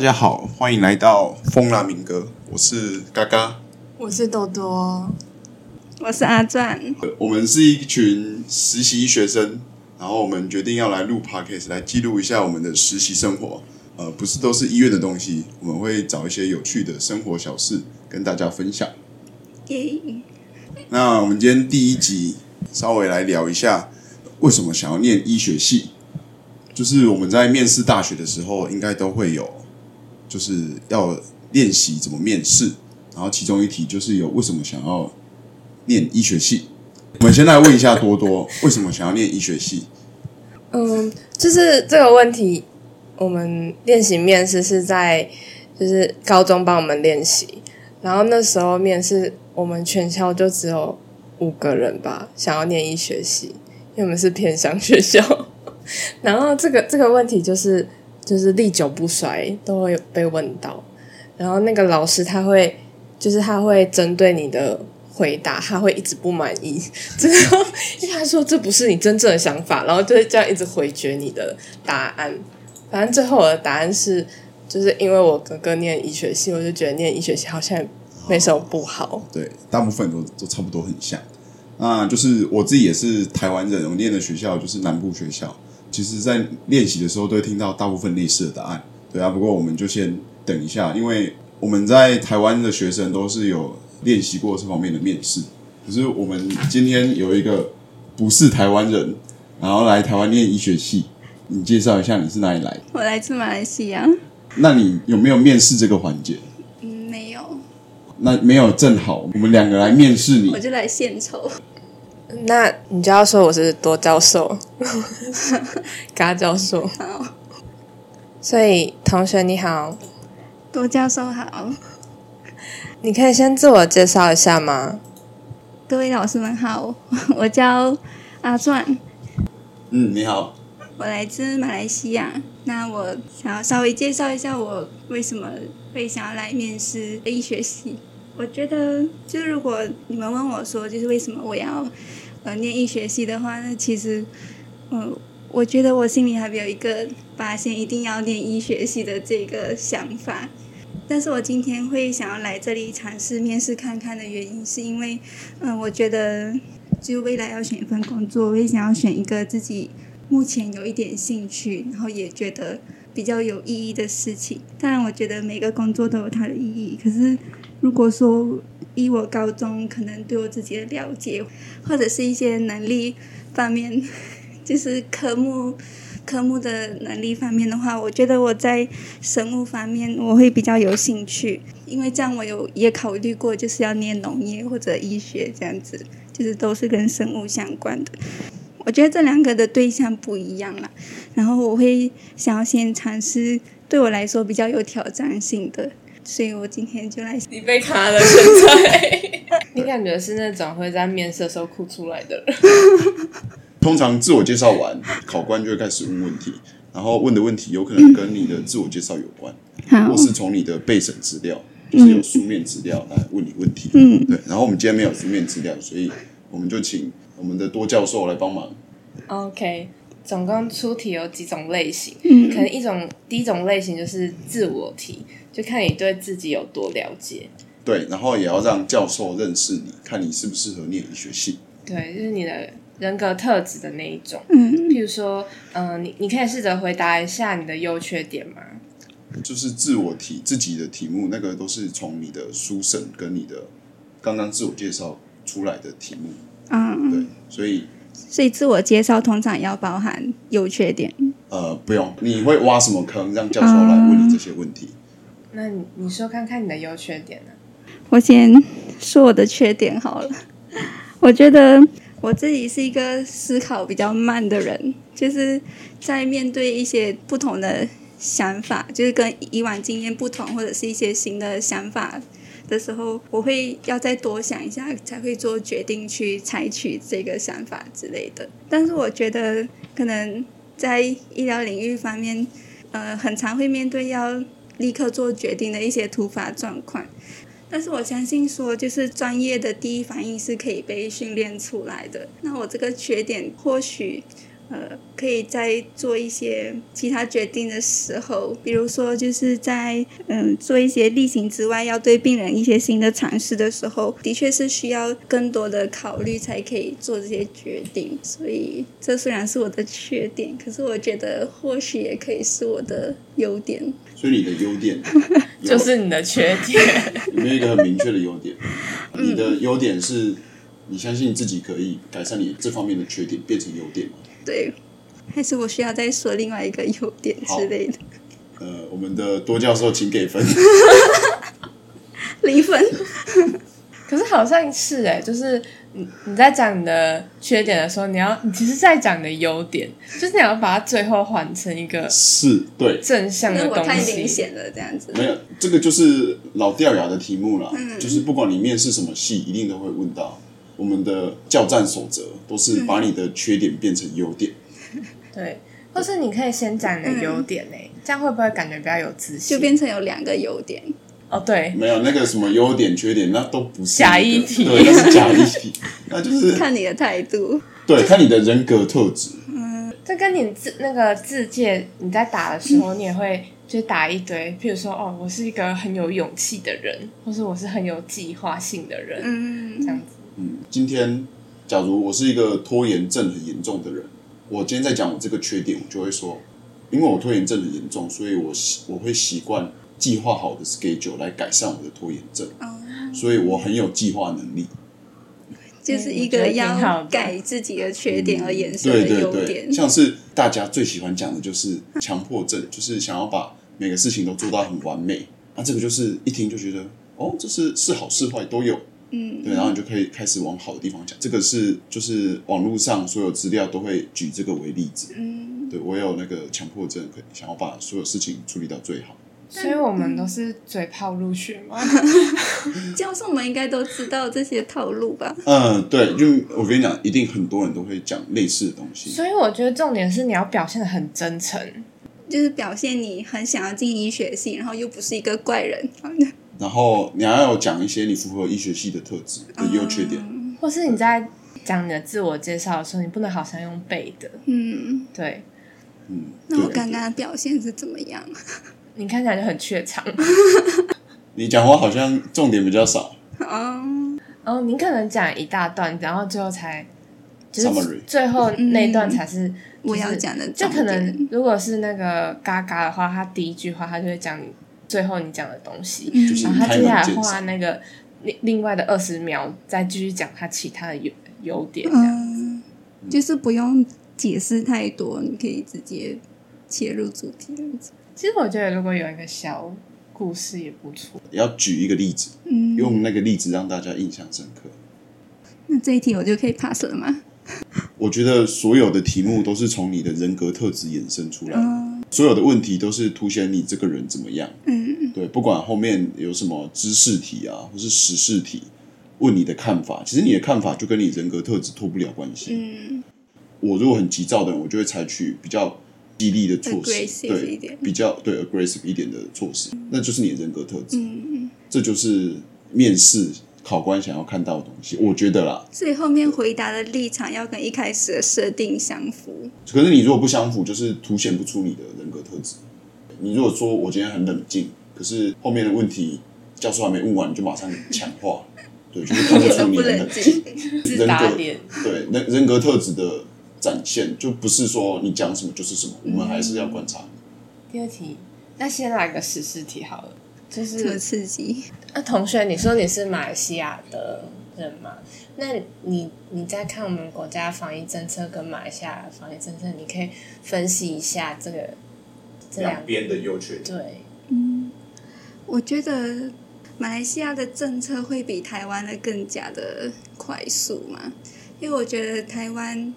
大家好，欢迎来到风拉民歌，我是嘎嘎。我是多多，我是阿钻，呃我们是一群实习学生，然后我们决定要来录 podcast，来记录一下我们的实习生活。呃，不是都是医院的东西，我们会找一些有趣的生活小事跟大家分享。耶！那我们今天第一集稍微来聊一下，为什么想要念医学系？就是我们在面试大学的时候，应该都会有，就是要练习怎么面试。然后其中一题就是有为什么想要念医学系？我们先来问一下多多，为什么想要念医学系？嗯，就是这个问题，我们练习面试是在就是高中帮我们练习，然后那时候面试我们全校就只有五个人吧，想要念医学系，因为我们是偏乡学校。然后这个这个问题就是就是历久不衰，都会被问到。然后那个老师他会就是他会针对你的回答，他会一直不满意，之后因为他说这不是你真正的想法，然后就会这样一直回绝你的答案。反正最后我的答案是，就是因为我哥哥念医学系，我就觉得念医学系好像没什么不好。对，大部分都都差不多很像。那就是我自己也是台湾人，我念的学校就是南部学校。其实，在练习的时候都会听到大部分类似的答案。对啊，不过我们就先等一下，因为我们在台湾的学生都是有练习过这方面的面试。可是我们今天有一个不是台湾人，然后来台湾念医学系，你介绍一下你是哪里来的？我来自马来西亚。那你有没有面试这个环节？嗯，没有，那没有，正好我们两个来面试你我。就来献丑。那你就要说我是多教授，嘎教授。好，所以同学你好，多教授好，你可以先自我介绍一下吗？各位老师们好，我叫阿钻，嗯，你好。我来自马来西亚。那我想要稍微介绍一下我为什么会想要来面试医学系。我觉得，就是如果你们问我说，就是为什么我要呃念医学系的话，那其实，嗯、我觉得我心里还没有一个发现一定要念医学系的这个想法。但是我今天会想要来这里尝试面试看看的原因，是因为，嗯、我觉得就未来要选一份工作，我也想要选一个自己目前有一点兴趣，然后也觉得比较有意义的事情。当然，我觉得每个工作都有它的意义。可是，如果说以我高中可能对我自己的了解，或者是一些能力方面，就是科目科目的能力方面的话，我觉得我在生物方面我会比较有兴趣，因为这样我有也考虑过，就是要念农业或者医学这样子，就是都是跟生物相关的。我觉得这两个的对象不一样啦，然后我会想要先尝试对我来说比较有挑战性的，所以我今天就来你被卡了，现在。你感觉是那种会在面试的时候哭出来的人？通常自我介绍完，考官就会开始问问题，然后问的问题有可能跟你的自我介绍有关，好或是从你的备审资料，就是有书面资料来问你问题。嗯对。然后我们今天没有书面资料，所以我们就请我们的多教授来帮忙。OK，总共出题有几种类型，嗯可能一种第一种类型就是自我题，就看你对自己有多了解。对，然后也要让教授认识你，看你适不适合念医学系。对，就是你的人格特质的那一种。嗯譬如说，嗯、你你可以试着回答一下你的优缺点吗？就是自我题自己的题目，那个都是从你的书审跟你的刚刚自我介绍出来的题目。嗯，对，所以所以自我介绍通常要包含优缺点。呃不用，你会挖什么坑，让教授来问你这些问题。那你你说看看你的优缺点呢？我先说我的缺点好了。我觉得我自己是一个思考比较慢的人，就是在面对一些不同的想法，就是跟以往经验不同，或者是一些新的想法的时候，我会要再多想一下，才会做决定去采取这个想法之类的。但是我觉得可能在医疗领域方面，呃，很常会面对要立刻做决定的一些突发状况。但是我相信说，就是专业的第一反应是可以被训练出来的。那我这个缺点，或许呃，可以在做一些其他决定的时候，比如说就是在嗯做一些例行之外，要对病人一些新的尝试的时候，的确是需要更多的考虑才可以做这些决定。所以这虽然是我的缺点，可是我觉得或许也可以是我的优点。所以你的优点 就是你的缺点。有没有一个很明确的优点？你的优点是你相信自己可以改善你这方面的缺点，变成优点吗？对，还是我需要再说另外一个优点之类的。呃，我们的多教授请给分。零分。可是好像是哎、就是你你在讲你的缺点的时候，你要你其实在讲你的优点，就是你要把它最后换成一个是对，正向的东因为我太明西。显了，这样子。没有这个就是老掉牙的题目啦。就是不管你面试什么系，一定都会问到。我们的教战守则都是把你的缺点变成优点。对，或是你可以先讲你的优点呢、这样会不会感觉比较有自信？就变成有两个优点。哦，对，没有那个什么优点、缺点，那都不是假那个议题对，那是假议题，那就是看你的态度。对看你的人格特质。嗯这跟你自那个字界你在打的时候，你也会就打一堆，譬如说哦，我是一个很有勇气的人，或是我是很有计划性的人，嗯这样子。嗯，今天假如我是一个拖延症很严重的人，我今天在讲我这个缺点，我就会说，因为我拖延症很严重，所以我习我会习惯计划好的 schedule 来改善我的拖延症，哦，所以我很有计划能力。就是一个要改自己的缺点而衍生的对对对，优点。像是大家最喜欢讲的就是强迫症，就是想要把每个事情都做到很完美。那这个就是一听就觉得，哦，这是是好是坏都有。嗯，对，然后你就可以开始往好的地方讲。这个是就是网络上所有资料都会举这个为例子。嗯，对我有那个强迫症，可以想要把所有事情处理到最好。所以我们都是嘴炮入学嘛。教授们应该都知道这些套路吧？嗯，对，就我跟你讲，一定很多人都会讲类似的东西。所以我觉得重点是你要表现的很真诚，就是表现你很想要进医学系，然后又不是一个怪人。然后你还要讲一些你符合医学系的特质的优缺点。或是你在讲你的自我介绍的时候，你不能好像用背的。嗯，对嗯，那我对刚刚的表现是怎么样？你看起来就很怯场。你讲话好像重点比较少。哦，哦，你可能讲一大段，然后最后才就是最后那一段才是、我就是要讲的就可能。如果是那个嘎嘎的话，他第一句话他就会讲你最后你讲的东西，嗯然后他接下来画。那个另另外的二十秒，再继续讲他其他的优优点这样。嗯，就是不用解释太多，你可以直接切入主题这样子。其实我觉得如果有一个小故事也不错。要举一个例子，嗯，用那个例子让大家印象深刻。那这一题我就可以 pass 了吗？我觉得所有的题目都是从你的人格特质衍生出来的，嗯所有的问题都是凸显你这个人怎么样。嗯对，不管后面有什么知识题啊，或是时事题，问你的看法，其实你的看法就跟你人格特质脱不了关系。嗯。我如果很急躁的人，我就会采取比较激励的措施对，比较对 aggressive 一点的措施，那就是你的人格特质，嗯，这就是面试考官想要看到的东西。我觉得啦，所以后面回答的立场要跟一开始的设定相符。可是你如果不相符，就是凸显不出你的人格特质。你如果说我今天很冷静，可是后面的问题教授还没问完，你就马上强化，对，就是看不出你不很冷冷静人格对人人格特质的展现，就不是说你讲什么就是什么，我们还是要观察。第二题，那先来个实事题好了，就这么刺激，那同学，你说你是马来西亚的人嘛？那你你在看我们国家防疫政策跟马来西亚防疫政策，你可以分析一下这个这两边的优缺点，对，嗯我觉得马来西亚的政策会比台湾的更加的快速嘛，因为我觉得台湾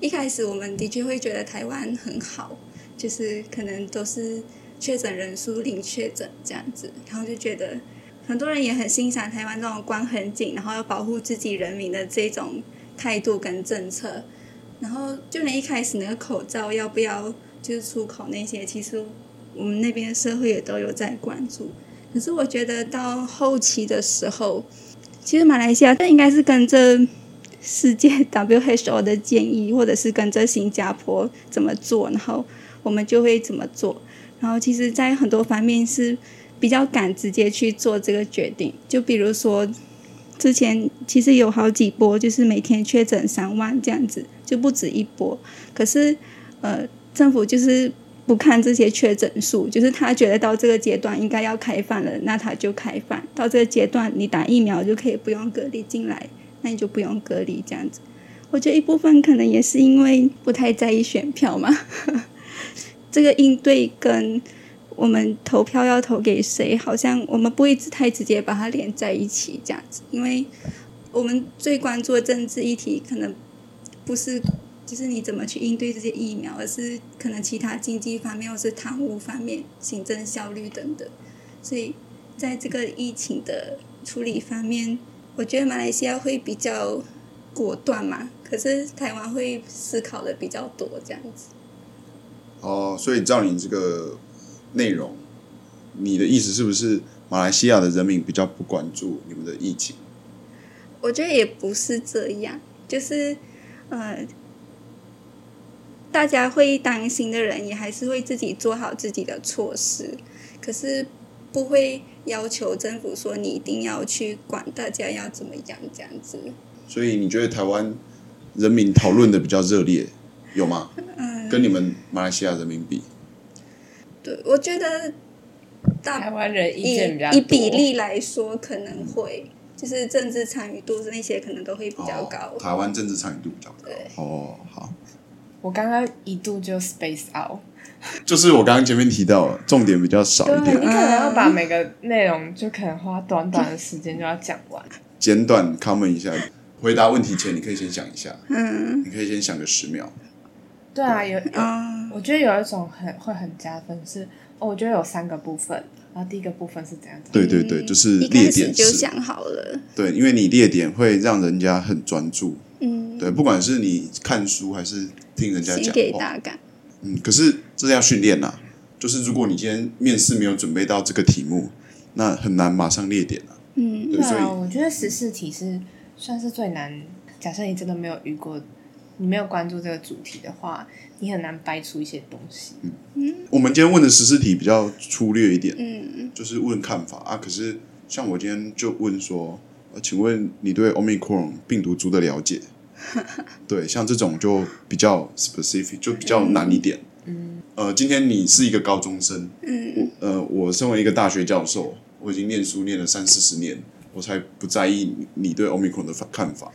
一开始我们的确会觉得台湾很好，就是可能都是确诊人数零确诊这样子，然后就觉得很多人也很欣赏台湾这种关很紧，然后要保护自己人民的这种态度跟政策。然后就连一开始那个口罩要不要就是出口那些，其实我们那边的社会也都有在关注。可是我觉得到后期的时候，其实马来西亚这应该是跟着世界 WHO 的建议，或者是跟着新加坡怎么做，然后我们就会怎么做。然后其实，在很多方面是比较敢直接去做这个决定。就比如说，之前其实有好几波，就是每天确诊三万这样子，就不止一波。可是，呃，政府就是不看这些确诊数，就是他觉得到这个阶段应该要开放了，那他就开放。到这个阶段，你打疫苗就可以不用隔离进来，那你就不用隔离这样子。我觉得一部分可能也是因为不太在意选票嘛。这个应对跟我们投票要投给谁，好像我们不会太直接把它连在一起这样子，因为我们最关注的政治议题可能不是就是你怎么去应对这些疫苗，而是可能其他经济方面或是贪污方面、行政效率等等。所以在这个疫情的处理方面，我觉得马来西亚会比较果断嘛，可是台湾会思考的比较多这样子。哦，所以照你这个内容，你的意思是不是马来西亚的人民比较不关注你们的疫情？我觉得也不是这样，就是呃，大家会担心的人也还是会自己做好自己的措施，可是不会要求政府说你一定要去管大家要怎么样这样子。所以你觉得台湾人民讨论的比较热烈，有吗？嗯，跟你们马来西亚人民比，对，我觉得大台湾人意以见比较，以比例来说，可能会就是政治参与度那些可能都会比较高哦。台湾政治参与度比较高对。哦，好，我刚刚一度就 space out，就是我刚刚前面提到，重点比较少一对，你可，能要把每个内容就可能花短短的时间就要讲完。简短 comment 一下。回答问题前，你可以先想一下，嗯，你可以先想个十秒。对啊，有有，啊，我觉得有一种很会很加分是，哦，我觉得有三个部分，然后第一个部分是怎样怎样。对对对，就是一列开始就。想好了，对，因为你列点会让人家很专注。嗯，对，不管是你看书还是听人家先讲话，给大感，嗯，可是这是要训练呐。就是如果你今天面试没有准备到这个题目，那很难马上列点啊。嗯对啊，我觉得十四题是算是最难。假设你真的没有遇过，你没有关注这个主题的话，你很难掰出一些东西。嗯我们今天问的十四题比较粗略一点，嗯，就是问看法啊。可是像我今天就问说，呃，请问你对 Omicron 病毒株的了解？对，像这种就比较 specific，就比较难一点。嗯，呃，今天你是一个高中生，嗯，呃，我身为一个大学教授，我已经念书念了三四十年，我才不在意你你对 Omicron 的看法。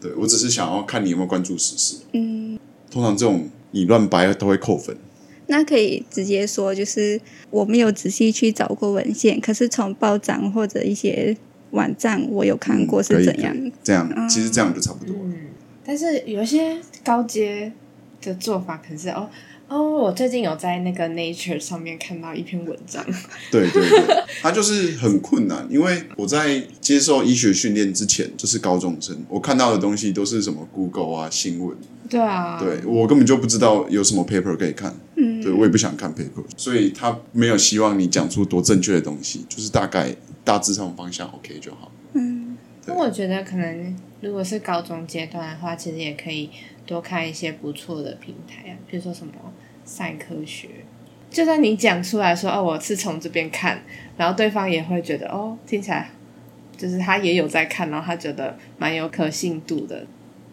对我只是想要看你有没有关注时事。嗯，通常这种你乱掰都会扣分。那可以直接说，就是我没有仔细去找过文献，可是从报章或者一些网站我有看过是怎样这样，其实这样就差不多了。嗯，但是有一些高阶的做法，可能是哦哦，我最近有在那个 Nature 上面看到一篇文章，对 对对，他就是很困难，因为我在接受医学训练之前就是高中生，我看到的东西都是什么 Google 啊新闻，对啊，对我根本就不知道有什么 paper 可以看，嗯。对我也不想看 paper，所以他没有希望你讲出多正确的东西，就是大概大致上方向 OK 就好。嗯。那我觉得可能如果是高中阶段的话，其实也可以多看一些不错的平台啊，比如说什么赛科学。就算你讲出来说哦，我是从这边看，然后对方也会觉得哦，听起来就是他也有在看，然后他觉得蛮有可信度的。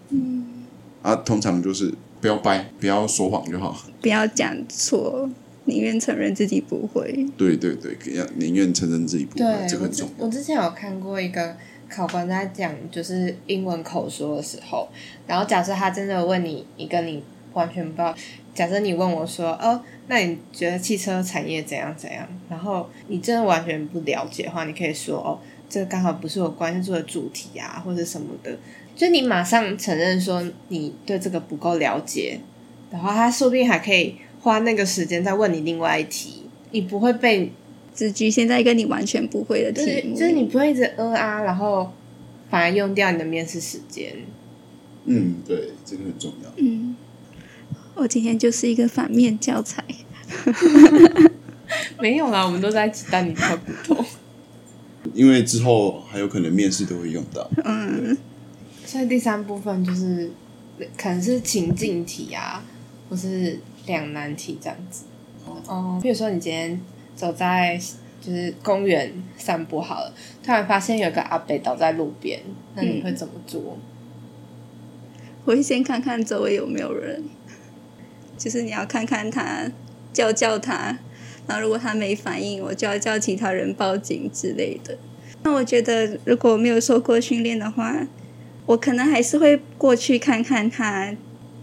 嗯，啊，通常就是不要掰，不要说谎就好。不要讲错，宁愿承认自己不会。对对对，要宁愿承认自己不会，这个重要。我之前有看过一个考官在讲就是英文口说的时候，然后假设他真的问你一个你完全不知道，假设你问我说哦，那你觉得汽车产业怎样怎样？然后你真的完全不了解的话，你可以说哦，这刚好不是我关注的主题啊，或者什么的。就你马上承认说你对这个不够了解，然后他说不定还可以花那个时间再问你另外一题，你不会被只局限在一个你完全不会的就是题目，就是你不会一直呃啊，然后反而用掉你的面试时间。嗯，对，这个很重要。嗯，我今天就是一个反面教材。没有啦，我们都在鸡蛋里挑骨头。因为之后还有可能面试都会用到。嗯，所以第三部分就是可能是情境题啊，或是两难题这样子。哦，比如说你今天走在就是公园散步好了，突然发现有个阿伯倒在路边，那你会怎么做？我会先看看周围有没有人，就是你要看看他，叫叫他，然后如果他没反应，我就要叫其他人报警之类的。那我觉得如果没有受过训练的话，我可能还是会过去看看他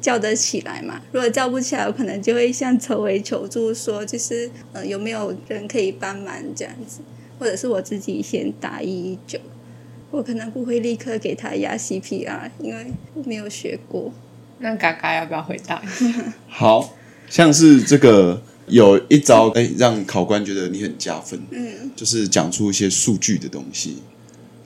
叫得起来嘛。如果叫不起来，我可能就会向周围求助，说就是呃有没有人可以帮忙这样子，或者是我自己先打一一九。我可能不会立刻给他压 CPR，因为我没有学过。那嘎嘎要不要回答？好像是这个有一招，哎，让考官觉得你很加分。嗯，就是讲出一些数据的东西，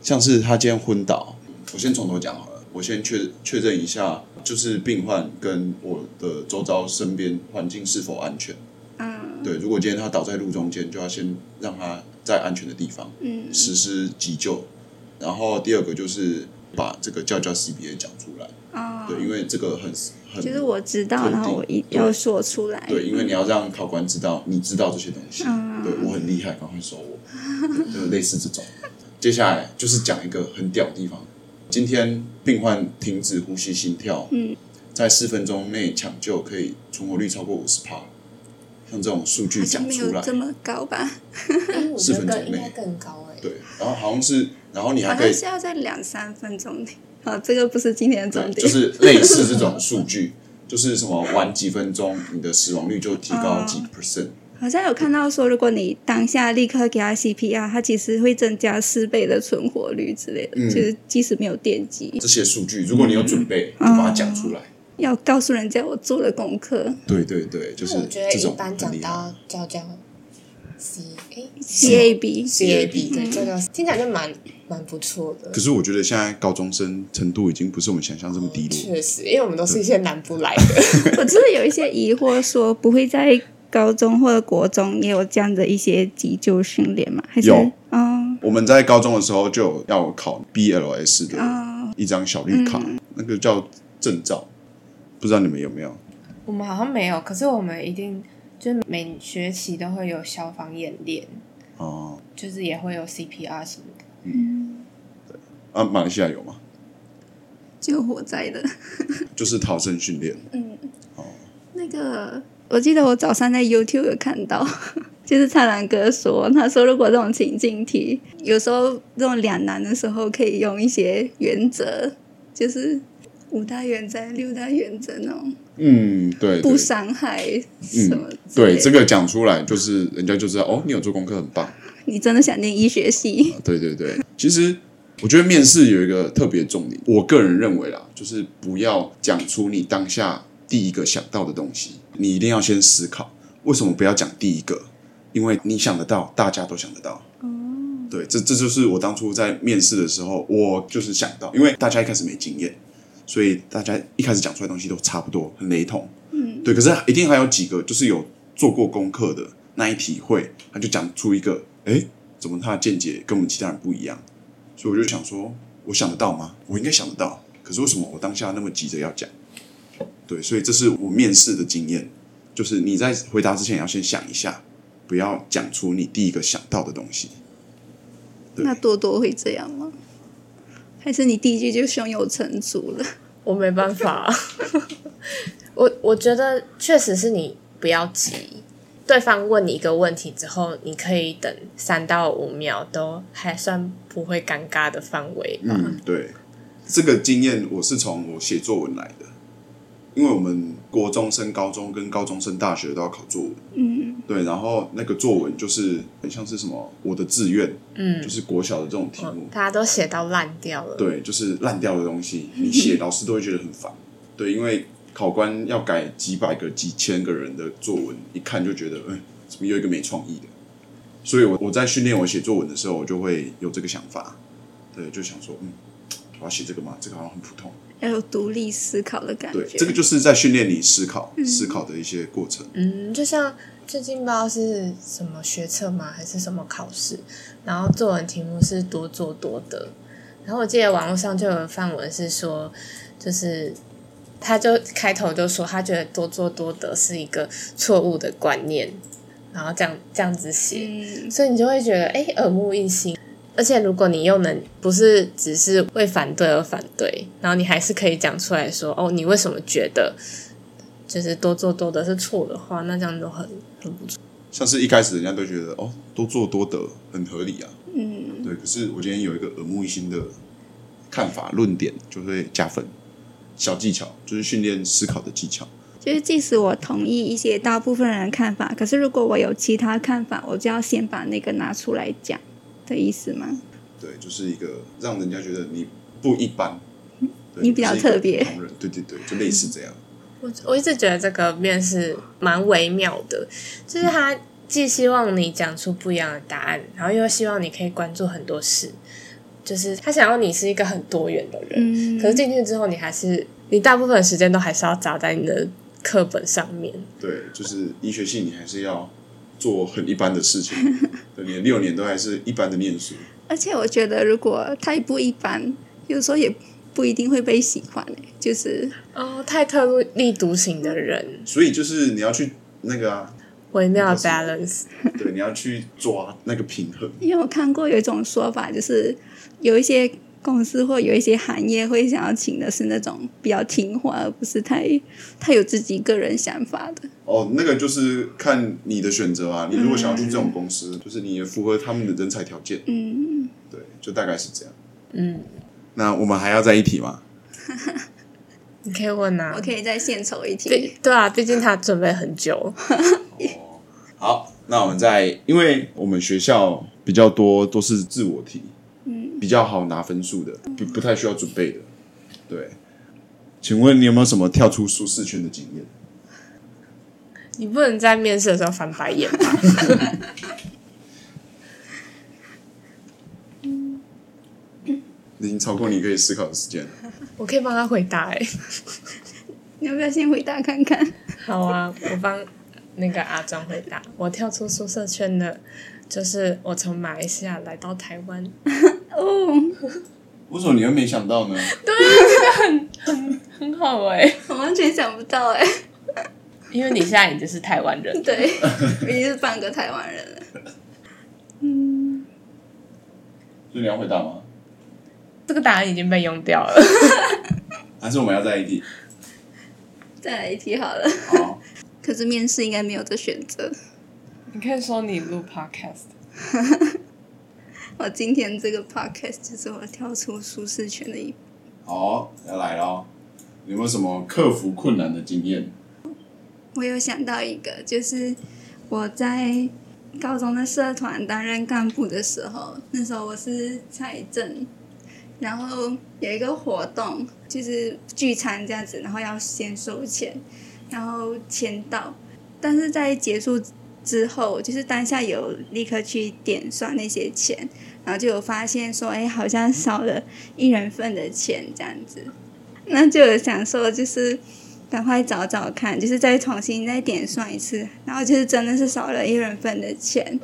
像是他今天昏倒，我先从头讲好了。我先确确认一下，就是病患跟我的周遭身边环境是否安全。嗯，对，如果今天他倒在路中间，就要先让他在安全的地方嗯实施急救。然后第二个就是把这个叫叫 CBA 讲出来，哦，对，因为这个很很就是我知道，然后我一对要说出来。对，因为你要让考官知道你知道这些东西，嗯对我很厉害，赶快收我，对就类似这种。接下来就是讲一个很屌的地方，今天病患停止呼吸、心跳，嗯，在四分钟内抢救可以存活率超过五十趴，像这种数据讲出来没有这，么高吧？四分钟内该更高哎、对，然后好像是，然后你还可以像是要在两三分钟内。好，这个不是今天的重，点。就是类似这种数据，就是什么晚几分钟，你的死亡率就提高 几 percent。好像有看到说，如果你当下立刻给他 CPR，它其实会增加四倍的存活率之类的。嗯就是即使没有电击，这些数据，如果你有准备，就把它讲出来。要告诉人家我做了功课。对对对，就是我觉得这种一般讲很厉害。到叫叫 C 哎 CAB CAB 对嗯这个听起来就蛮蛮不错的可。是我觉得现在高中生程度已经不是我们想象这么低了。确实，因为我们都是一些南部来的，我真的有一些疑惑，说不会在高中或者国中也有这样的一些急救训练吗？还是有。哦。我们在高中的时候就有要考 BLS 的哦。一张小绿卡，嗯。那个叫证照，不知道你们有没有？我们好像没有，可是我们一定就是每学期都会有消防演练，哦，就是也会有 CPR 什么的。啊，马来西亚有吗？救火灾的。就是逃生训练。嗯，哦。那个，我记得我早上在 YouTube 有看到。就是灿烂哥说，他说如果这种情境题，有时候这种两难的时候，可以用一些原则，就是五大原则、六大原则那种，嗯，对，不伤害什么。对，这个讲出来，就是人家就知道哦，你有做功课，很棒。你真的想念医学系？对对对，其实我觉得面试有一个特别重点，我个人认为啦，就是不要讲出你当下第一个想到的东西，你一定要先思考，为什么不要讲第一个？因为你想得到，大家都想得到。哦，对，这这就是我当初在面试的时候，我就是想到，因为大家一开始没经验，所以大家一开始讲出来的东西都差不多，很雷同。嗯，对，可是一定还有几个就是有做过功课的那一体会，他就讲出一个，哎，怎么他的见解跟我们其他人不一样？所以我就想说，我想得到吗？我应该想得到，可是为什么我当下那么急着要讲？对，所以这是我面试的经验，就是你在回答之前要先想一下，不要讲出你第一个想到的东西。那多多会这样吗？还是你第一句就胸有成竹了？我没办法，我我觉得确实是你不要急。对方问你一个问题之后，你可以等三到五秒，都还算不会尴尬的范围吧。嗯，对，这个经验我是从我写作文来的，因为我们国中升高中跟高中升大学都要考作文，嗯，对，然后那个作文就是很像是什么我的志愿，嗯就是国小的这种题目，大家都写到烂掉了。对，就是烂掉的东西，你写老师都会觉得很烦，对，因为考官要改几百个、几千个人的作文，一看就觉得，嗯，怎么有一个没创意的？所以我我在训练我写作文的时候，我就会有这个想法，对，就想说，嗯，我要写这个吗？这个好像很普通。要有独立思考的感觉对，觉。这个就是在训练你思考、思考的一些过程。嗯，就像最近不知道是什么学测吗，还是什么考试，然后作文题目是多做多得，然后我记得网络上就有范文是说，就是他就开头就说他觉得多做多得是一个错误的观念，然后这样这样子写，嗯，所以你就会觉得哎耳目一新。而且如果你又能不是只是为反对而反对，然后你还是可以讲出来说哦，你为什么觉得就是多做多得是错的话，那这样就很很不错。像是一开始人家都觉得哦，多做多得很合理啊，嗯，对。可是我今天有一个耳目一新的看法论点，就会加分。小技巧就是训练思考的技巧。就是即使我同意一些大部分人的看法，可是如果我有其他看法，我就要先把那个拿出来讲的意思吗？对，就是一个让人家觉得你不一般，你比较特别对对对，就类似这样。我我一直觉得这个面试蛮微妙的，就是他既希望你讲出不一样的答案，然后又希望你可以关注很多事，就是他想要你是一个很多元的人。嗯，可是进去之后，你还是你大部分的时间都还是要砸在你的课本上面。对，就是医学系，你还是要做很一般的事情。对，你的六年都还是一般的念书。而且我觉得如果太不一般，有时候也不一定会被喜欢、欸、就是哦，太特立独行的人，所以就是你要去那个啊，微妙 balance。对，你要去抓那个平衡。因为我看过有一种说法，就是有一些公司或有一些行业会想要请的是那种比较听话，而不是太太有自己个人想法的。哦，那个就是看你的选择啊。你如果想要去这种公司，就是你也符合他们的人才条件。嗯，对，就大概是这样。嗯，那我们还要再一题吗？你可以问啊我。可以再献丑一题。对对啊，毕竟他准备很久。好，那我们再，因为我们学校比较多都是自我题，嗯，比较好拿分数的，不不太需要准备的。对，请问你有没有什么跳出舒适圈的经验？你不能在面试的时候翻白眼吧？已经超过你可以思考的时间了。我可以帮他回答哎、你要不要先回答看看？好啊，我帮那个阿庄回答。我跳出宿舍圈的，就是我从马来西亚来到台湾。哦，为什么你会没想到呢？对，这个很好哎、我完全想不到哎、因为你现在已经是台湾人。对，我 已经是半个台湾人了。嗯，所以你要回答吗？这个答案已经被用掉了。还是我们要再一题？再来一题好了。好，可是面试应该没有这选择。你可以说你录 podcast。我今天这个 podcast 就是我跳出舒适圈的一步。好，要来咯。有没有什么克服困难的经验？我有想到一个，就是我在高中的社团担任干部的时候，那时候我是财政，然后有一个活动就是聚餐这样子，然后要先收钱，然后签到，但是在结束之后，就是当下有立刻去点算那些钱，然后就有发现说，哎，好像少了一人份的钱这样子，那就有想说，就是赶快找找看，就是再重新再点算一次，然后就是真的是少了一人份的钱，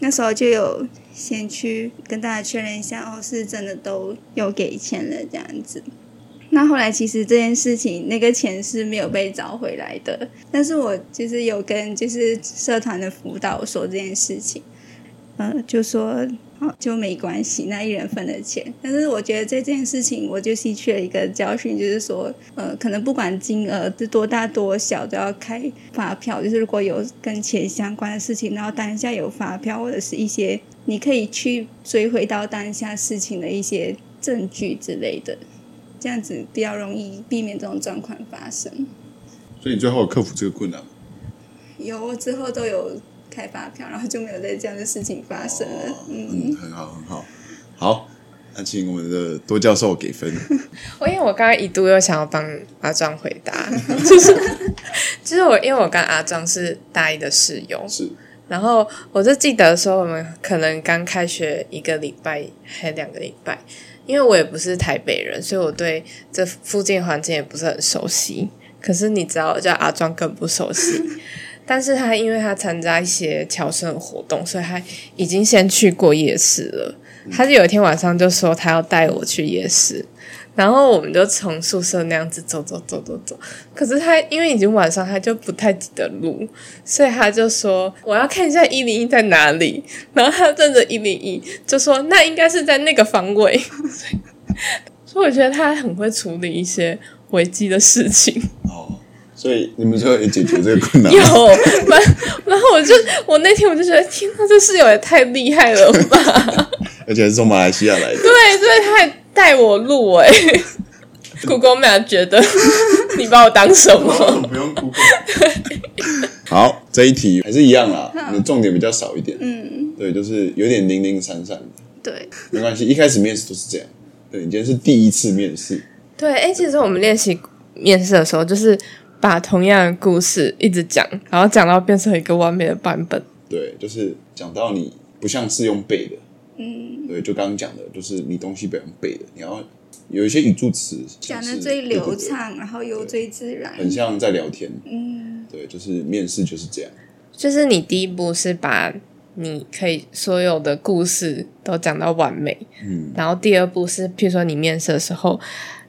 那时候就有先去跟大家确认一下，哦，是真的都有给钱了这样子。那后来其实这件事情，那个钱是没有被找回来的，但是我就是有跟就是社团的辅导说这件事情，呃，就说哦就没关系，那一人份的钱。但是我觉得这件事情，我就吸取了一个教训，就是说，呃，可能不管金额是多大多小，都要开发票。就是如果有跟钱相关的事情，然后当下有发票或者是一些你可以去追回到当下事情的一些证据之类的，这样子比较容易避免这种状况发生。所以你最后有克服这个困难吗？有我之后都有开发票，然后就没有再这样的事情发生了。嗯，嗯，很好，很好。好，那请我们的多教授给分。我因为我刚刚一度又想要帮阿庄回答，就是就是我因为我跟阿庄是大一的室友，是，然后我就记得说我们可能刚开学一个礼拜还两个礼拜，因为我也不是台北人，所以我对这附近环境也不是很熟悉。可是你知道，叫阿庄更不熟悉。但是他因为他参加一些侨生的活动，所以他已经先去过夜市了。他就有一天晚上就说他要带我去夜市，然后我们就从宿舍那样子走走走走走。可是他因为已经晚上，他就不太记得路，所以他就说我要看一下一零一在哪里。然后他顺着一零一就说那应该是在那个方位。所以我觉得他很会处理一些危机的事情。哦，所以你们最后也解决这个困难 有，了。然然后我就我那天我就觉得天呐，这室友也太厉害了吧！而且还是从马来西亚来的。对，所以他还带我录哎、Google Map 觉得你把我当什么？不用 Google。好，这一题还是一样啦，你的重点比较少一点。嗯，对，就是有点零零散散的，对，没关系。一开始面试都是这样。对，你今天是第一次面试，对，哎、其实我们练习面试的时候，就是把同样的故事一直讲，然后讲到变成一个完美的版本。对，就是讲到你不像是用背的，嗯，对，就刚刚讲的，就是你东西不用背的，你要有一些语助词讲的最流，畅，然后又最自然。很像在聊天。嗯，对，就是面试就是这样。就是你第一步是把你可以所有的故事都讲到完美，嗯，然后第二步是，譬如说你面试的时候，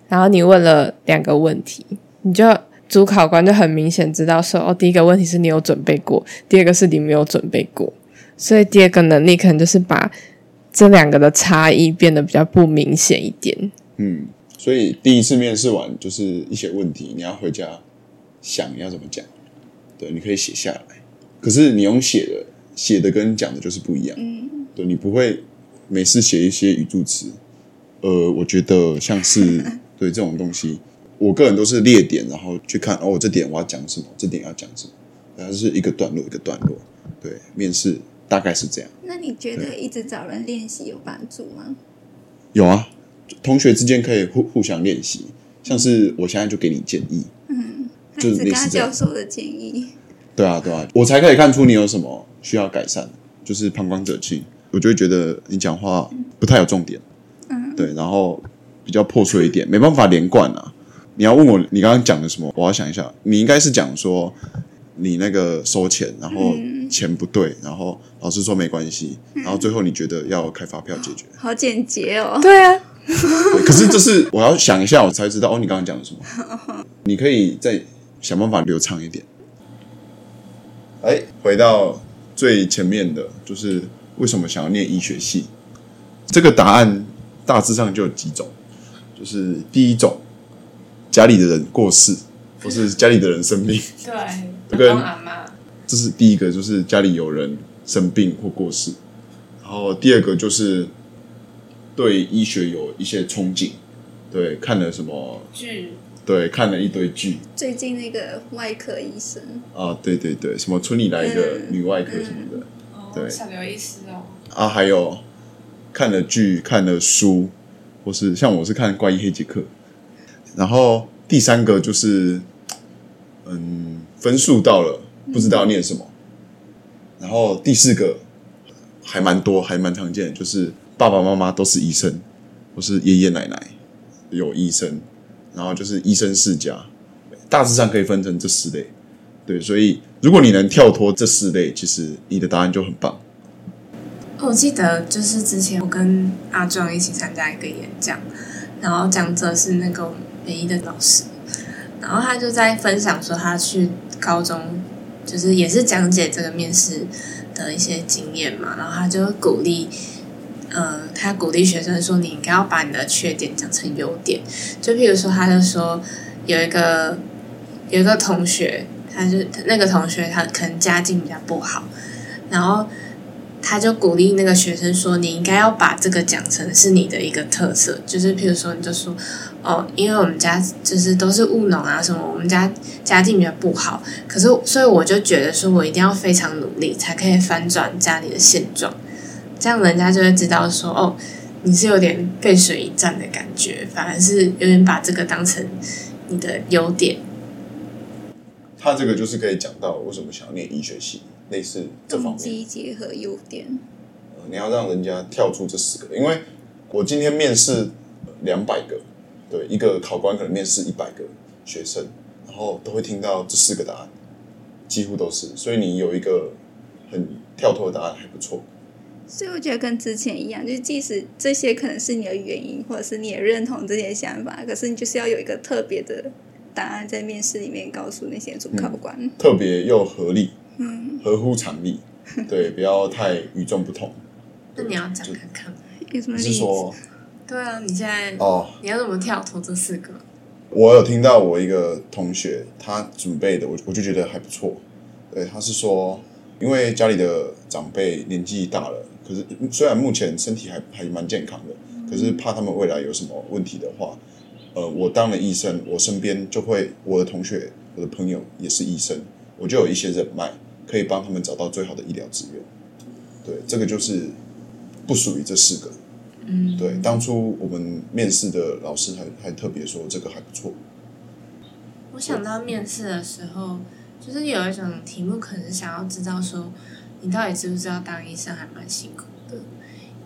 然后你问了两个问题，你就主考官就很明显知道说，哦，第一个问题是你有准备过，第二个是你没有准备过，所以第二个能力可能就是把这两个的差异变得比较不明显一点。嗯，所以第一次面试完就是一些问题，你要回家想你要怎么讲。对，你可以写下来。可是你用写的，写的跟讲的就是不一样。嗯，对你不会每次写一些语助词。呃，我觉得像是对这种东西，我个人都是列点，然后去看哦，这点我要讲什么，这点要讲什么，然后是一个段落一个段落。对，面试大概是这样。那你觉得一直找人练习有帮助吗？有啊，同学之间可以互互相练习，像是我现在就给你建议，嗯，就是还是跟他类似教授的建议。对啊对啊，我才可以看出你有什么需要改善，就是旁观者清，我就会觉得你讲话不太有重点，嗯，对，然后比较破碎一点，没办法连贯啊。你要问我你刚刚讲的什么，我要想一下，你应该是讲说你那个收钱，然后嗯钱不对，然后老师说没关系，然后最后你觉得要开发票解决，好简洁哦。对啊，对可是这是我要想一下，我才知道哦，你刚刚讲的什么？你可以再想办法流畅一点。哎，回到最前面的，就是为什么想要念医学系？这个答案大致上就有几种，就是第一种，家里的人过世，或是家里的人生病，对，这个阿妈，这是第一个，就是家里有人生病或过世。然后第二个就是对医学有一些憧憬，对，看了什么，剧。对，看了一堆剧。最近那个外科医生，啊，对对对，什么村里来一个嗯女外科什么的、对。小刘医师哦，啊，还有看了剧、看了书，或是像我是看《怪医黑杰克》，然后第三个就是，嗯，分数到了，不知道念什么，然后第四个还蛮多，还蛮常见的，就是爸爸妈妈都是医生，或是爷爷奶奶有医生，然后就是医生世家，大致上可以分成这四类。对，所以如果你能跳脱这四类，其实你的答案就很棒。我记得就是之前我跟阿壮一起参加一个演讲，然后讲者是那个北医的老师，然后他就在分享说他去高中，就是也是讲解这个面试的一些经验嘛，然后他就鼓励，呃，他鼓励学生说你应该要把你的缺点讲成优点，就譬如说他就说有一个有一个同学，他就那个同学他可能家境比较不好，然后。他就鼓励那个学生说：“你应该要把这个讲成是你的一个特色，就是譬如说，你就说哦，因为我们家就是都是务农啊什么，我们家家境比较不好，可是所以我就觉得说我一定要非常努力，才可以翻转家里的现状，这样人家就会知道说哦，你是有点背水一战的感觉，反而是有点把这个当成你的优点。他这个就是可以讲到为什么想要念医学系，类似这方动面。机结合优点。呃你要让人家跳出这四个，因为我今天面试两百个，对，一个考官可能面试一百个学生，然后都会听到这四个答案，几乎都是，所以你有一个很跳脱的答案还不错。所以我觉得跟之前一样，就是即使这些可能是你的原因，或者是你也认同这些想法，可是你就是要有一个特别的答案在面试里面告诉那些主考官。特别又合理，嗯，合乎常理，对，不要太与众不同。那你要讲看看，有什么例子？是说，对啊，你现在哦，你要怎么跳脱这四个？我有听到我一个同学他准备的，我我就觉得还不错。对，他是说，因为家里的长辈年纪大了，可是虽然目前身体还还蛮健康的，可是怕他们未来有什么问题的话，呃，我当了医生，我身边就会我的同学、我的朋友也是医生，我就有一些人脉可以帮他们找到最好的医疗资源。对，这个就是不属于这四个。嗯，对，当初我们面试的老师还还特别说这个还不错。我想到面试的时候，就是有一种题目，可能想要知道说，你到底知不知道当医生还蛮辛苦的，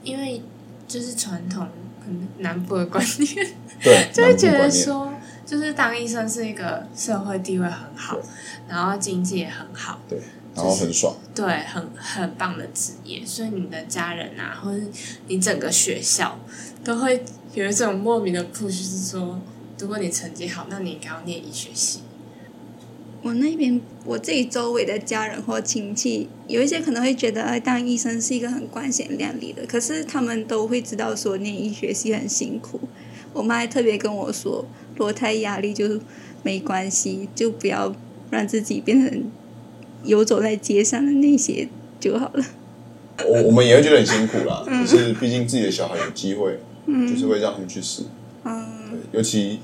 因为就是传统可能南部的观念，对，就会觉得说，就是当医生是一个社会地位很好，然后经济也很好，对，然后很爽，对，很很棒的职业，所以你的家人啊，或者你整个学校都会有一种莫名的 push，是说，如果你成绩好，那你应该要念医学系。我那边我自己周围的家人或亲戚，有一些可能会觉得，哎，当医生是一个很光鲜亮丽的，可是他们都会知道说念医学系很辛苦。我妈还特别跟我说，落太压力就没关系，就不要让自己变成游走在街上的那些就好了。我我们也会觉得很辛苦啦，可是毕竟自己的小孩有机会，就是会让他们去试。嗯，对，尤其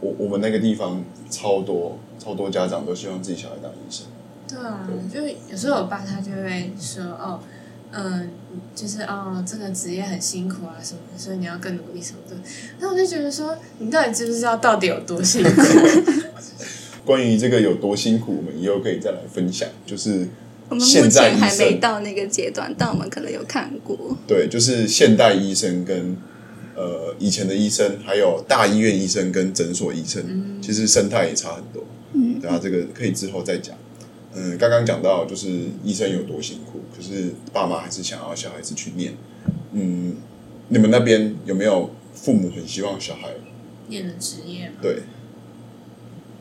我我们那个地方超多超多家长都希望自己小孩当医生。对啊，就有时候我爸他就会说，哦，嗯、就是哦，这个职业很辛苦啊什么的，所以你要更努力什么的。那我就觉得说，你到底知不知道到底有多辛苦？关于这个有多辛苦，我们以后可以再来分享。就是我们目现在医前还没到那个阶段，但我们可能有看过。对，就是现代医生跟呃以前的医生，还有大医院医生跟诊所医生，其实生态也差很多。嗯，对啊，这个可以之后再讲。嗯，刚刚讲到就是医生有多辛苦，可是爸妈还是想要小孩子去念。嗯，你们那边有没有父母很希望小孩？念的职业嘛，对，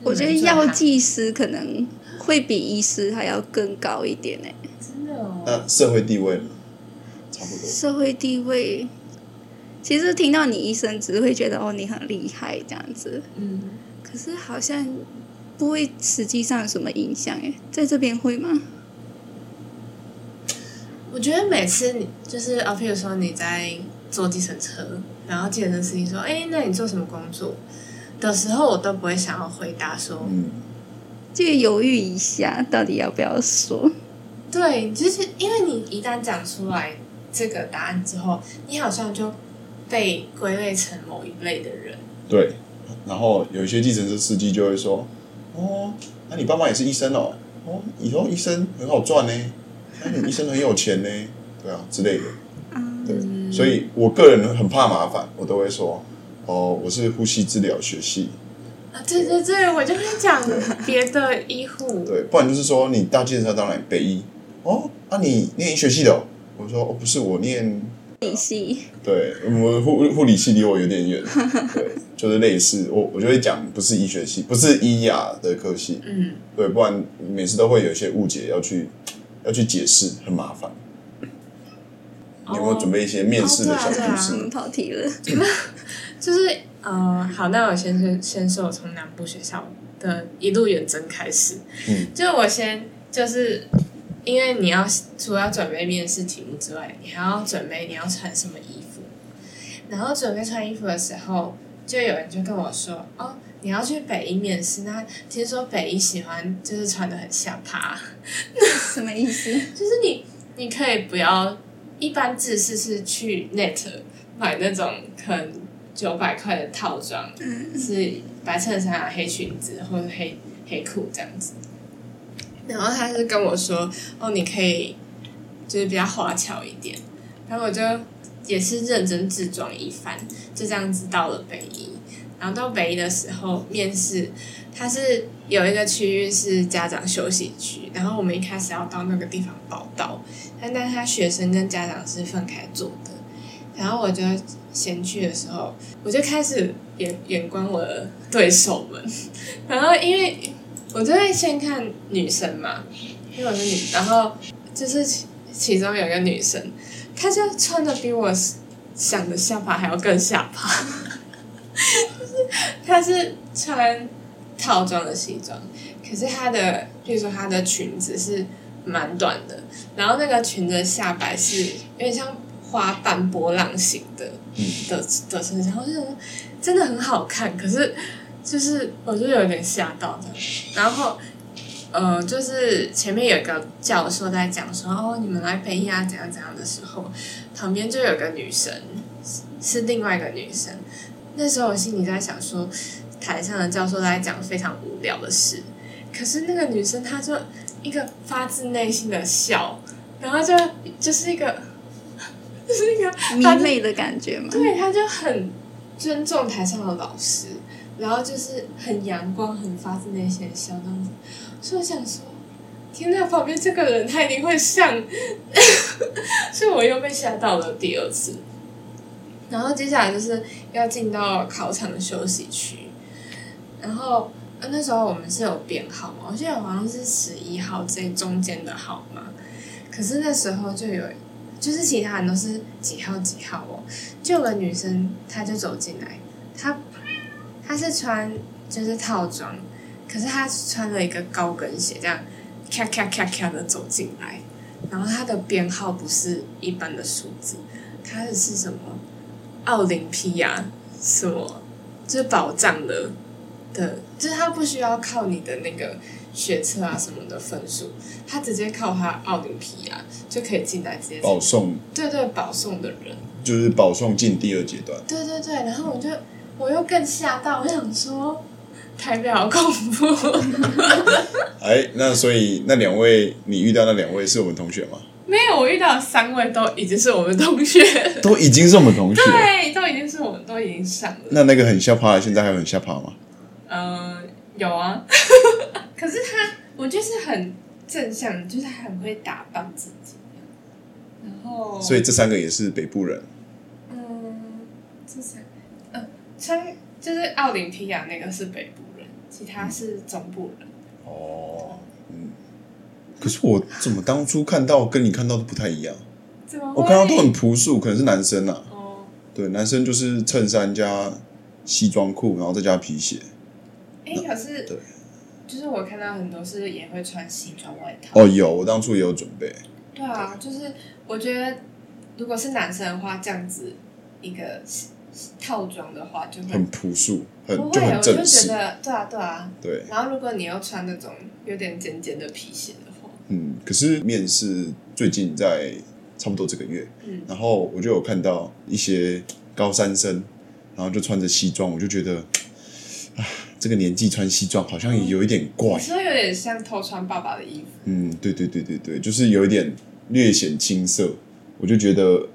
我觉得药剂师可能会比医师还要更高一点呢、真的哦，那社会地位呢？差不多。社会地位，其实听到你医生只是会觉得哦你很厉害这样子，嗯，可是好像不会实际上有什么影响诶，在这边会吗？我觉得每次你就是啊，譬如说你在坐计程车，然后计程车司机说：“哎、那你做什么工作？”的时候，我都不会想要回答说嗯，就犹豫一下，到底要不要说？对，就是因为你一旦讲出来这个答案之后，你好像就被归类成某一类的人。对。然后有一些计程车司机就会说：“哦，那你爸妈也是医生哦，哦，以后医生很好赚呢，那你医生很有钱呢，对啊之类的。”对，所以我个人很怕麻烦，我都会说：“哦，我是呼吸治疗学系。啊，对对对，我就会讲别的医”护。对，不然就是说你大计程车当然北医哦，那、你念医学系的、哦？我说哦，不是，我念理系，对，我护护理系离我有点远，对，就是类似，我我就会讲不是医学系，不是医雅的科系，嗯，对，不然每次都会有一些误解要去要去解释，很麻烦。你有没有准备一些面试的小故事？跑题了。就是呃，好，那我先先先说我从南部学校的一路远征开始。嗯，就我先就是因为你要除了要准备面试题目之外，你还要准备你要穿什么衣服。然后准备穿衣服的时候，就有人就跟我说：“哦，你要去北医面试，那听说北医喜欢就是穿的很下趴，什么意思？就是你你可以不要一般制式是去 Net 买那种可能九百块的套装，是白衬衫啊、黑裙子或者黑黑裤这样子。然后他是跟我说：“哦，你可以就是比较花俏一点。”然后我就也是认真自装一番，就这样子到了北一。然后到北一的时候面试，他是有一个区域是家长休息区，然后我们一开始要到那个地方报到，但但是他学生跟家长是分开坐的，然后我就先去的时候，我就开始眼眼观我的对手们，然后因为我就会先看女生嘛，因为我是女，然后就是其其中有一个女生，她就穿的比我想的下巴还要更下巴，就是她是穿套装的西装，可是她的，比如说她的裙子是蛮短的，然后那个裙子下摆是有点像花瓣波浪形的嗯的的身上，我就觉得真的很好看，可是就是我就有点吓到的，然后。呃，就是前面有个教授在讲说，哦，你们来北艺啊，怎样怎样的时候，旁边就有个女生，是另外一个女生。那时候我心里在想说，台上的教授在讲非常无聊的事，可是那个女生她就一个发自内心的笑，然后就就是一个，就是一个迷妹的感觉嘛。对，他就很尊重台上的老师，然后就是很阳光、很发自内心的笑这样子。所以我想说，天呐，旁边这个人他一定会上，所以我又被吓到了第二次。然后接下来就是要进到考场的休息区，然后呃那时候我们是有编号嘛，我记得好像是十一号最中间的号码，可是那时候就有，就是其他人都是几号几号哦，就有个女生她就走进来，她她是穿就是套装，可是她穿了一个高跟鞋，这样咔咔咔咔的走进来，然后她的编号不是一般的数字，她的是什么？奥林匹亚什么，就是宝藏的的，就是她不需要靠你的那个学测啊什么的分数，他直接靠他奥林匹亚就可以进来直接保送对对保送的人，就是保送进第二阶段。对对对，然后我就我又更吓到，我想说台北好恐怖，哎，那所以那两位你遇到那两位是我们同学吗？没有我遇到三位都已经是我们同学，都已经是我们同学。对，都已经是我们都已经上了。那那个很下趴的，现在还有很下趴吗？嗯，有啊，可是他，我就是很正向，就是很会打扮自己，然后，所以这三个也是北部人。嗯，这三，嗯，穿就是奥林匹亚那个是北部人，其他是中部人。哦，嗯。可是我怎么当初看到跟你看到的不太一样？怎么？我看到都很朴素，可能是男生啊。哦，对，男生就是衬衫加西装裤，然后再加皮鞋。哎，可是对，就是我看到很多是也会穿西装外套。哦，有，我当初也有准备。对啊，就是我觉得如果是男生的话，这样子一个套装的话，就会很朴素，很不会，就很我就觉。得对啊对啊。对，然后如果你要穿那种有点尖尖的皮鞋的话，嗯。可是面试最近在差不多这个月，嗯然后我就有看到一些高三生，然后就穿着西装，我就觉得，啊，这个年纪穿西装好像也有一点怪你。说有点像偷穿爸爸的衣服，嗯，对对对对对，就是有一点略显青涩，我就觉得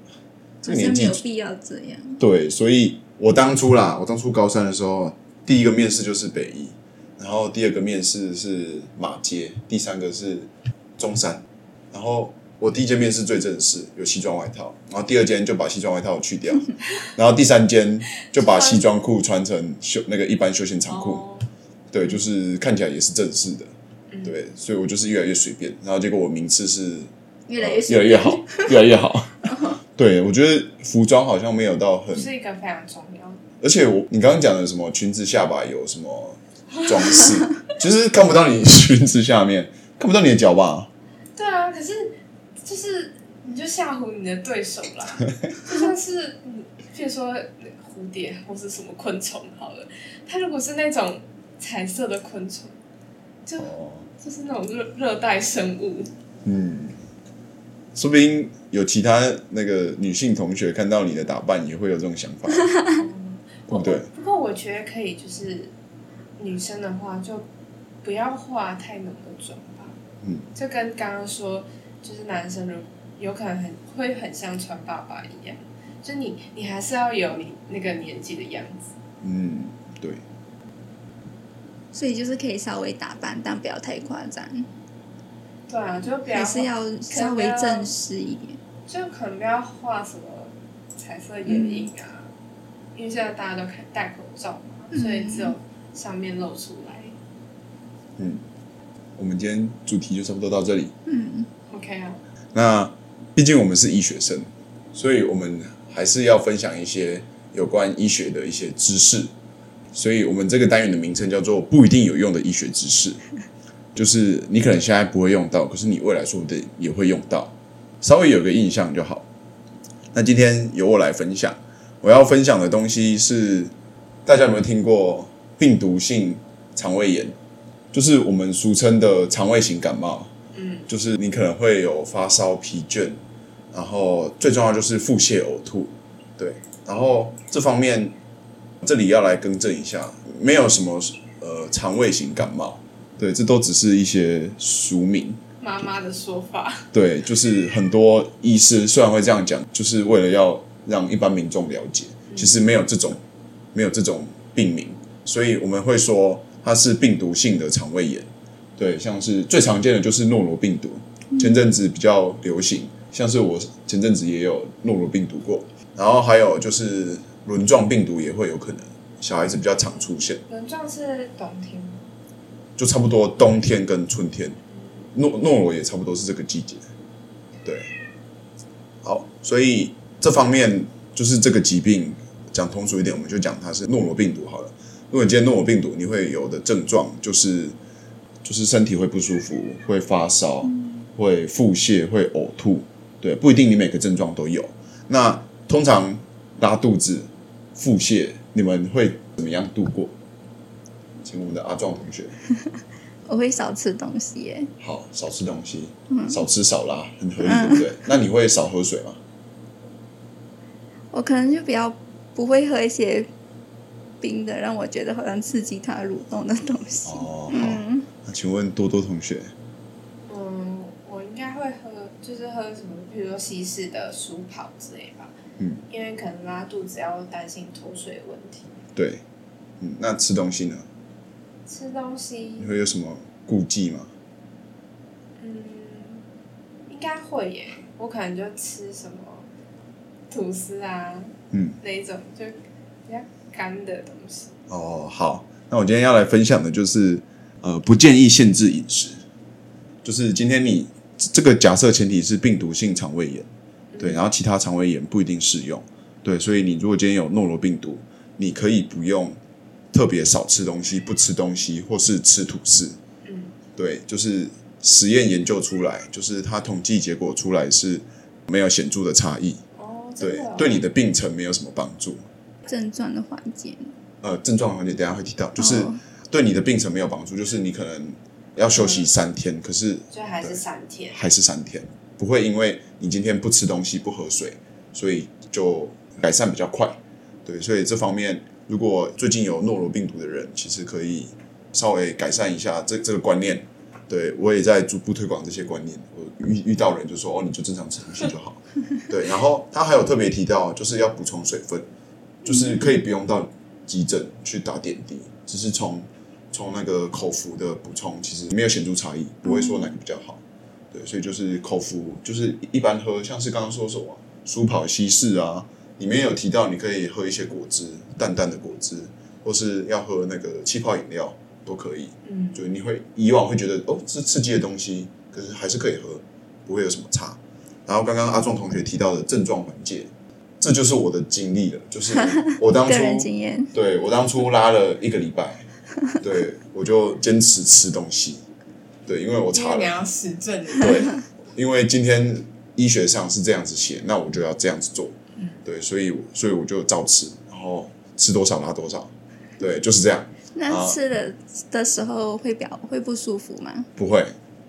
这好像没个年纪有必要这样。对，所以我当初啦，我当初高三的时候，第一个面试就是北医，然后第二个面试是马街，第三个是中山，然后我第一间面试最正式，有西装外套，然后第二间就把西装外套去掉，然后第三间就把西装裤穿成休那个一般休闲长裤，哦，对，就是看起来也是正式的，嗯对，所以我就是越来越随便，然后结果我名次是越来越越来越好，越来越好。对，我觉得服装好像没有到很是一个非常重要。而且我你刚刚讲的什么裙子下巴有什么装饰，就是看不到你裙子下面，看不到你的脚吧？对啊，可是就吓唬你的对手啦，就像是嗯，比如说蝴蝶或是什么昆虫好了，它如果是那种彩色的昆虫，就哦，就是那种热热带生物，嗯，说不定有其他那个女性同学看到你的打扮也会有这种想法，对不对？不过我觉得可以，就是女生的话就不要化太浓的妆吧。嗯，就跟刚刚说，就是男生如有可能很会很像穿爸爸一样，就你你还是要有你那个年纪的样子。嗯，对，所以就是可以稍微打扮，但不要太夸张，对啊，就不要还是要稍微正式一点。就可能不要画什么彩色眼影啊，因为现在大家都开戴口罩嘛，所以只有上面露出来。嗯，我们今天主题就差不多到这里。嗯，OK 啊，那毕竟我们是医学生，所以我们还是要分享一些有关医学的一些知识。所以我们这个单元的名称叫做“不一定有用的医学知识”，就是你可能现在不会用到，可是你未来说不定也会用到，稍微有个印象就好。那今天由我来分享，我要分享的东西是大家有没有听过病毒性肠胃炎？就是我们俗称的肠胃型感冒。嗯就是你可能会有发烧、疲倦，然后最重要就是腹泻、呕吐，对。然后这方面，这里要来更正一下，没有什么呃肠胃型感冒，对，这都只是一些俗名。妈妈的说法，对，就是很多医师虽然会这样讲，就是为了要让一般民众了解，其实没有这种没有这种病名，所以我们会说它是病毒性的肠胃炎。对，像是最常见的就是诺罗病毒，前阵子比较流行，像是我前阵子也有诺罗病毒过，然后还有就是轮状病毒也会有可能，小孩子比较常出现，轮状是冬天吗，就差不多冬天跟春天，诺诺罗也差不多是这个季节。对，好，所以这方面就是这个疾病讲通俗一点，我们就讲它是诺罗病毒好了。如果你今天诺罗病毒，你会有的症状就是就是身体会不舒服，会发烧，会腹泻，会呕吐。对，不一定你每个症状都有。那通常拉肚子、腹泻，你们会怎么样度过？请我们的阿壮同学。我会少吃东西耶。好，少吃东西，少吃少拉，很合理，对不对？那你会少喝水吗？我可能就比较不会喝一些冰的，让我觉得好像刺激它蠕动的东西。哦，好。嗯，那请问多多同学，就是喝什么，比如说西式的舒跑之类吧。嗯，因为可能拉肚子要担心脱水的问题。对，嗯，那吃东西呢？吃东西你，会有什么顾忌吗？嗯，应该会耶。我可能就吃什么吐司啊嗯，那一种，就比较干的东西。哦，好。那我今天要来分享的就是，呃，不建议限制饮食。就是今天你这个假设前提是病毒性肠胃炎，对，然后其他肠胃炎不一定适用，对，所以你如果今天有诺罗病毒，你可以不用特别少吃东西，不吃东西，或是吃吐司，嗯，对，就是实验研究出来，就是它统计结果出来是没有显著的差异，哦，对对你的病程没有什么帮助。症状的缓解。呃，症状环节等下会提到，就是哦对你的病程没有帮助，就是你可能要休息三天，可是就还是三天。还是三天，不会因为你今天不吃东西、不喝水，所以就改善比较快。对，所以这方面如果最近有诺如病毒的人，其实可以稍微改善一下这这个观念。对我也在逐步推广这些观念。我遇遇到人就说哦，你就正常吃东西就好。对，然后他还有特别提到，就是要补充水分，就是可以不用到急诊去打点滴，只是从从那个口服的补充，其实没有显著差异，不会说哪个比较好。对，所以就是口服，就是一般喝，像是刚刚说什么舒跑稀释啊，里面有提到你可以喝一些果汁，淡淡的果汁，或是要喝那个气泡饮料都可以。嗯，就你会以往会觉得哦，是刺激的东西，可是还是可以喝，不会有什么差。然后刚刚阿壮同学提到的症状缓解，这就是我的经历了，就是我当初个人经验，对我当初拉了一个礼拜，对我就坚持吃东西，对，因为我查了，你要实证。对，因为今天医学上是这样子写，那我就要这样子做，对，所以所以我就照吃，然后吃多少拿多少，对，就是这样，那啊吃了的时候会表会不舒服吗？不会。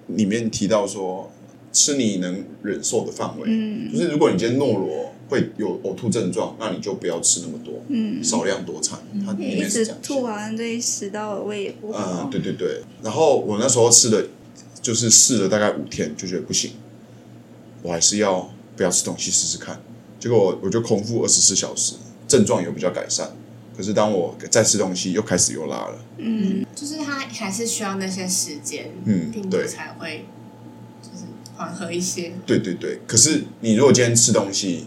里面提到说，吃你能忍受的范围，嗯就是如果你今天诺罗会有呕吐症状，那你就不要吃那么多，嗯，少量多餐，它里一面是直这样写吐好像对食道胃也不好。嗯，对对对。然后我那时候吃了，就是试了大概五天，就觉得不行，我还是要不要吃东西试试看。结果我我就空腹二十四小时，症状有比较改善，可可是当我再吃东西，又开始又拉了。嗯，就是它还是需要那些时间，嗯病毒对才会就是缓和一些。对对对，可是你如果今天吃东西，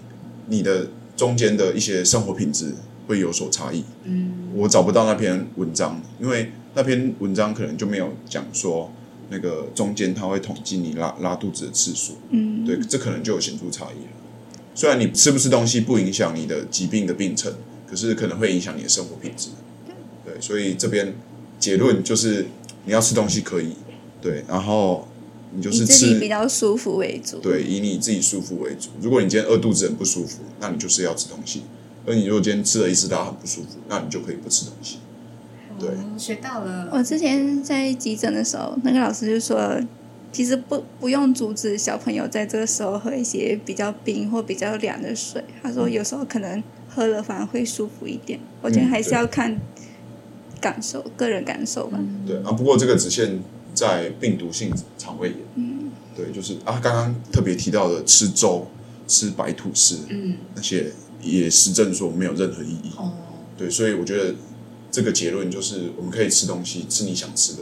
你的中间的一些生活品质会有所差异。嗯，我找不到那篇文章，因为那篇文章可能就没有讲说那个中间它会统计你拉拉肚子的次数。嗯，对，这可能就有显著差异了。虽然你吃不吃东西不影响你的疾病的病程，可是可能会影响你的生活品质。对，所以这边结论就是你要吃东西可以，对，然后你就是以自己比，较舒服为主。对，以你自己舒服为主。如果你今天饿肚子很不舒服，那你就是要吃东西；而你如果今天吃了一次拉很不舒服，那你就可以不吃东西。对哦学到了。我之前在急诊的时候，那个老师就说，其实不不用阻止小朋友在这个时候喝一些比较冰或比较凉的水。他说有时候可能喝了反而会舒服一点。我觉得还是要看感受，个人感受吧。对啊，不过这个只限在病毒性肠胃炎。嗯，对，就是啊，刚刚特别提到的吃粥、吃白吐司，嗯，那些也实证说没有任何意义。哦，对，所以我觉得这个结论就是，我们可以吃东西，吃你想吃的。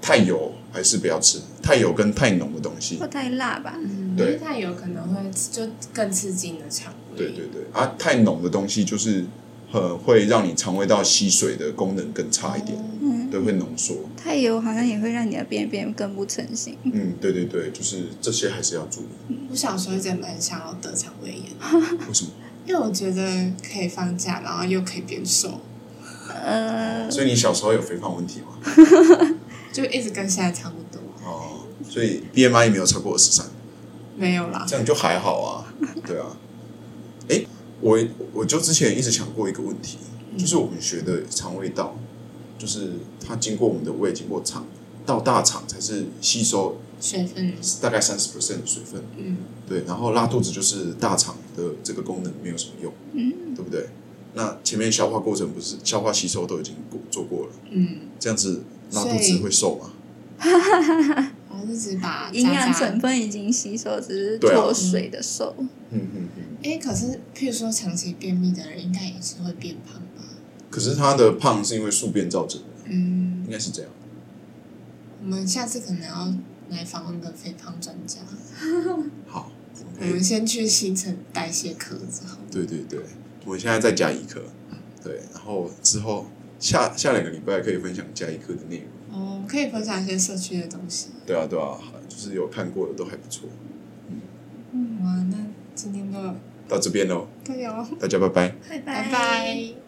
太油还是不要吃，太油跟太浓的东西或。太辣吧，嗯，对因为太油可能会就更刺激你的肠胃。对对对，啊，太浓的东西就是很会让你肠胃道吸水的功能更差一点，嗯，对，会浓缩。太油好像也会让你的便便更不成型。嗯，对对对，就是这些还是要注意。我小时候一直蛮想要得肠胃炎，为什么？因为我觉得可以放假，然后又可以变瘦，呃，所以你小时候有肥胖问题吗？就一直跟现在差不多。哦，所以 BMI 也没有超过二十三，没有啦，这样就还好啊。对啊，哎，我我就之前一直想过一个问题，就是我们学的肠胃道，就是它经过我们的胃，经过肠到大肠才是吸收水分，大概三十 percent 的水分，嗯，对，然后拉肚子就是大肠的这个功能没有什么用，嗯，对不对？那前面消化过程不是消化吸收都已经过做过了，嗯，这样子拉肚子会瘦吗？营养成分已经吸收，只是脱水的瘦。嗯嗯嗯。哎，可是譬如说长期便秘的人，应该也是会变胖吧？可是他的胖是因为宿便造成的，嗯应，该是这样。我们下次可能要来访问个肥胖专家。好，我们先去新陈代谢科之后，对对对，我们现在在加医科，对，然后之后下下两个礼拜可以分享加医科的内容。哦，可以分享一些社区的东西。对啊对啊，就是有看过的都还不错。嗯哇，那今天就到这边喽，加油，大家拜拜。拜拜拜。